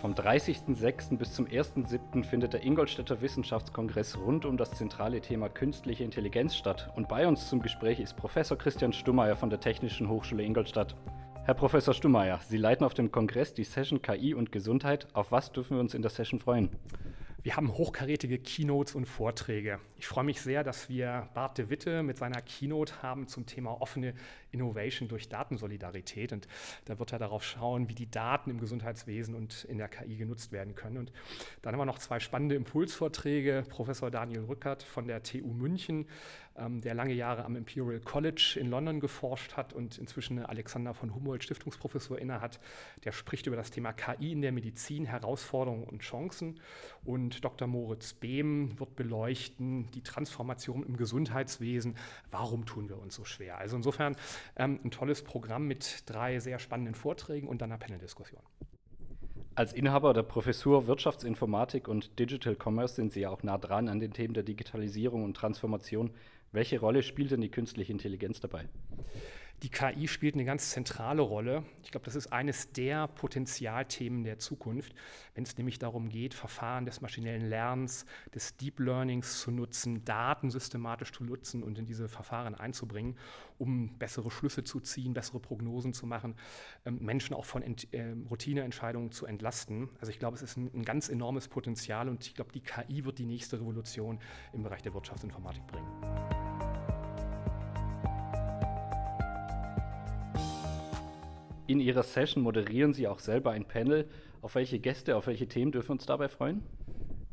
Vom 30.06. bis zum 1.07. findet der Ingolstädter Wissenschaftskongress rund um das zentrale Thema künstliche Intelligenz statt. Und bei uns zum Gespräch ist Professor Christian Stummeyer von der Technischen Hochschule Ingolstadt. Herr Professor Stummeyer, Sie leiten auf dem Kongress die Session KI und Gesundheit. Auf was dürfen wir uns in der Session freuen? Wir haben hochkarätige Keynotes und Vorträge. Ich freue mich sehr, dass wir Bart de Witte mit seiner Keynote haben zum Thema offene Innovation durch Datensolidarität. Und da wird er darauf schauen, wie die Daten im Gesundheitswesen und in der KI genutzt werden können. Und dann haben wir noch zwei spannende Impulsvorträge. Professor Daniel Rückert von der TU München ähm, der lange Jahre am Imperial College in London geforscht hat und inzwischen eine Alexander von Humboldt Stiftungsprofessor innehat. Der spricht über das Thema KI in der Medizin, Herausforderungen und Chancen. Und Dr. Moritz Behm wird beleuchten die Transformation im Gesundheitswesen. Warum tun wir uns so schwer? Also insofern ähm, ein tolles Programm mit drei sehr spannenden Vorträgen und dann einer Paneldiskussion. Als Inhaber der Professur Wirtschaftsinformatik und Digital Commerce sind Sie ja auch nah dran an den Themen der Digitalisierung und Transformation. Welche Rolle spielt denn die künstliche Intelligenz dabei? Die KI spielt eine ganz zentrale Rolle. Ich glaube, das ist eines der Potenzialthemen der Zukunft, wenn es nämlich darum geht, Verfahren des maschinellen Lernens, des Deep Learnings zu nutzen, Daten systematisch zu nutzen und in diese Verfahren einzubringen, um bessere Schlüsse zu ziehen, bessere Prognosen zu machen, ähm, Menschen auch von äh, Routineentscheidungen zu entlasten. Also ich glaube, es ist ein, ein ganz enormes Potenzial und ich glaube, die KI wird die nächste Revolution im Bereich der Wirtschaftsinformatik bringen. In Ihrer Session moderieren Sie auch selber ein Panel. Auf welche Gäste, auf welche Themen dürfen wir uns dabei freuen?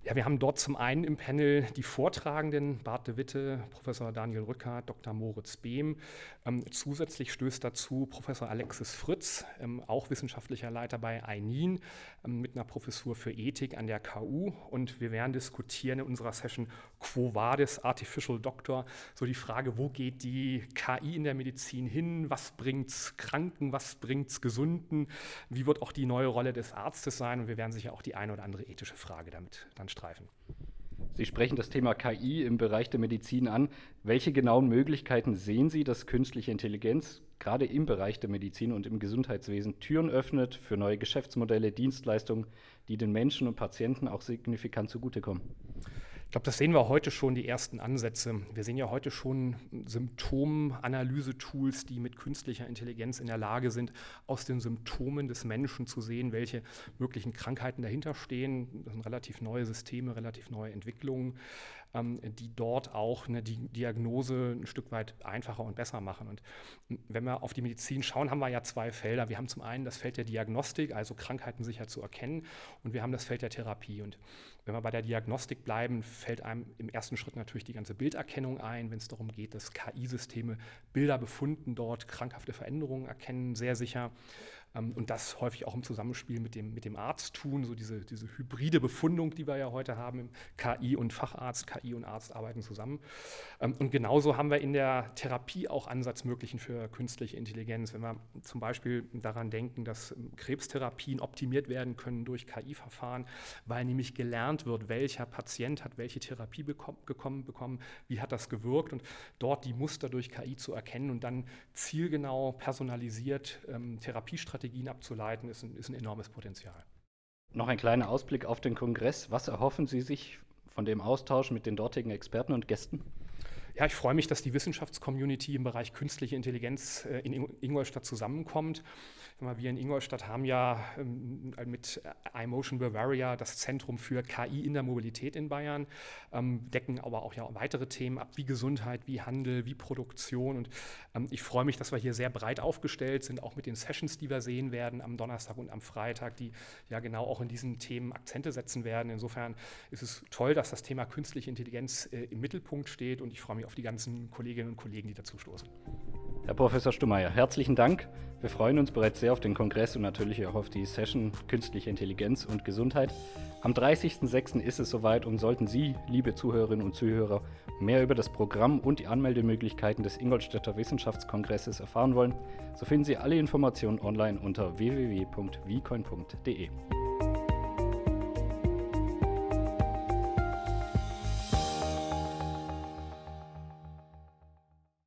Ja, wir haben dort zum einen im Panel die Vortragenden Bart de Witte, Professor Daniel Rücker, Dr. Moritz Behm. Ähm, zusätzlich stößt dazu Professor Alexis Fritz, ähm, auch wissenschaftlicher Leiter bei EININ, ähm, mit einer Professur für Ethik an der KU. Und wir werden diskutieren in unserer Session Quo Vadis Artificial Doctor, so die Frage, wo geht die KI in der Medizin hin, was bringt es Kranken, was bringt es Gesunden, wie wird auch die neue Rolle des Arztes sein. Und wir werden sicher auch die eine oder andere ethische Frage damit dann streifen. Sie sprechen das Thema KI im Bereich der Medizin an. Welche genauen Möglichkeiten sehen Sie, dass künstliche Intelligenz gerade im Bereich der Medizin und im Gesundheitswesen Türen öffnet für neue Geschäftsmodelle, Dienstleistungen, die den Menschen und Patienten auch signifikant zugutekommen? Ich glaube, das sehen wir heute schon, die ersten Ansätze. Wir sehen ja heute schon Symptomanalyse-Tools, die mit künstlicher Intelligenz in der Lage sind, aus den Symptomen des Menschen zu sehen, welche möglichen Krankheiten dahinter stehen. Das sind relativ neue Systeme, relativ neue Entwicklungen, ähm, die dort auch eine Diagnose ein Stück weit einfacher und besser machen. Und wenn wir auf die Medizin schauen, haben wir ja zwei Felder. Wir haben zum einen das Feld der Diagnostik, also Krankheiten sicher zu erkennen, und wir haben das Feld der Therapie. Und wenn wir bei der Diagnostik bleiben, fällt einem im ersten Schritt natürlich die ganze Bilderkennung ein, wenn es darum geht, dass KI-Systeme Bilder befunden dort krankhafte Veränderungen erkennen, sehr sicher. Ähm, und das häufig auch im Zusammenspiel mit dem, mit dem Arzt tun, so diese, diese hybride Befundung, die wir ja heute haben, KI und Facharzt, KI und Arzt arbeiten zusammen. Ähm, und genauso haben wir in der Therapie auch Ansatzmöglichen für künstliche Intelligenz. Wenn wir zum Beispiel daran denken, dass Krebstherapien optimiert werden können durch KI-Verfahren, weil nämlich gelernt wird, welcher Patient hat welche Therapie bekommen, bekommen, wie hat das gewirkt und dort die Muster durch KI zu erkennen und dann zielgenau personalisiert ähm, Therapiestrategien Strategien abzuleiten, ist ein, ist ein enormes Potenzial. Noch ein kleiner Ausblick auf den Kongress. Was erhoffen Sie sich von dem Austausch mit den dortigen Experten und Gästen? Ja, ich freue mich, dass die Wissenschaftscommunity im Bereich künstliche Intelligenz äh, in Ingolstadt zusammenkommt. Wir in Ingolstadt haben ja ähm, mit iMotion Bavaria das Zentrum für KI in der Mobilität in Bayern, ähm, decken aber auch ja weitere Themen ab, wie Gesundheit, wie Handel, wie Produktion. Und ähm, ich freue mich, dass wir hier sehr breit aufgestellt sind, auch mit den Sessions, die wir sehen werden am Donnerstag und am Freitag, die ja genau auch in diesen Themen Akzente setzen werden. Insofern ist es toll, dass das Thema künstliche Intelligenz äh, im Mittelpunkt steht und ich freue mich auf die ganzen Kolleginnen und Kollegen, die dazu stoßen. Herr Professor Stummeyer, herzlichen Dank. Wir freuen uns bereits sehr auf den Kongress und natürlich auch auf die Session Künstliche Intelligenz und Gesundheit. Am 30.06. ist es soweit und sollten Sie, liebe Zuhörerinnen und Zuhörer, mehr über das Programm und die Anmeldemöglichkeiten des Ingolstädter Wissenschaftskongresses erfahren wollen, so finden Sie alle Informationen online unter www.vcoin.de.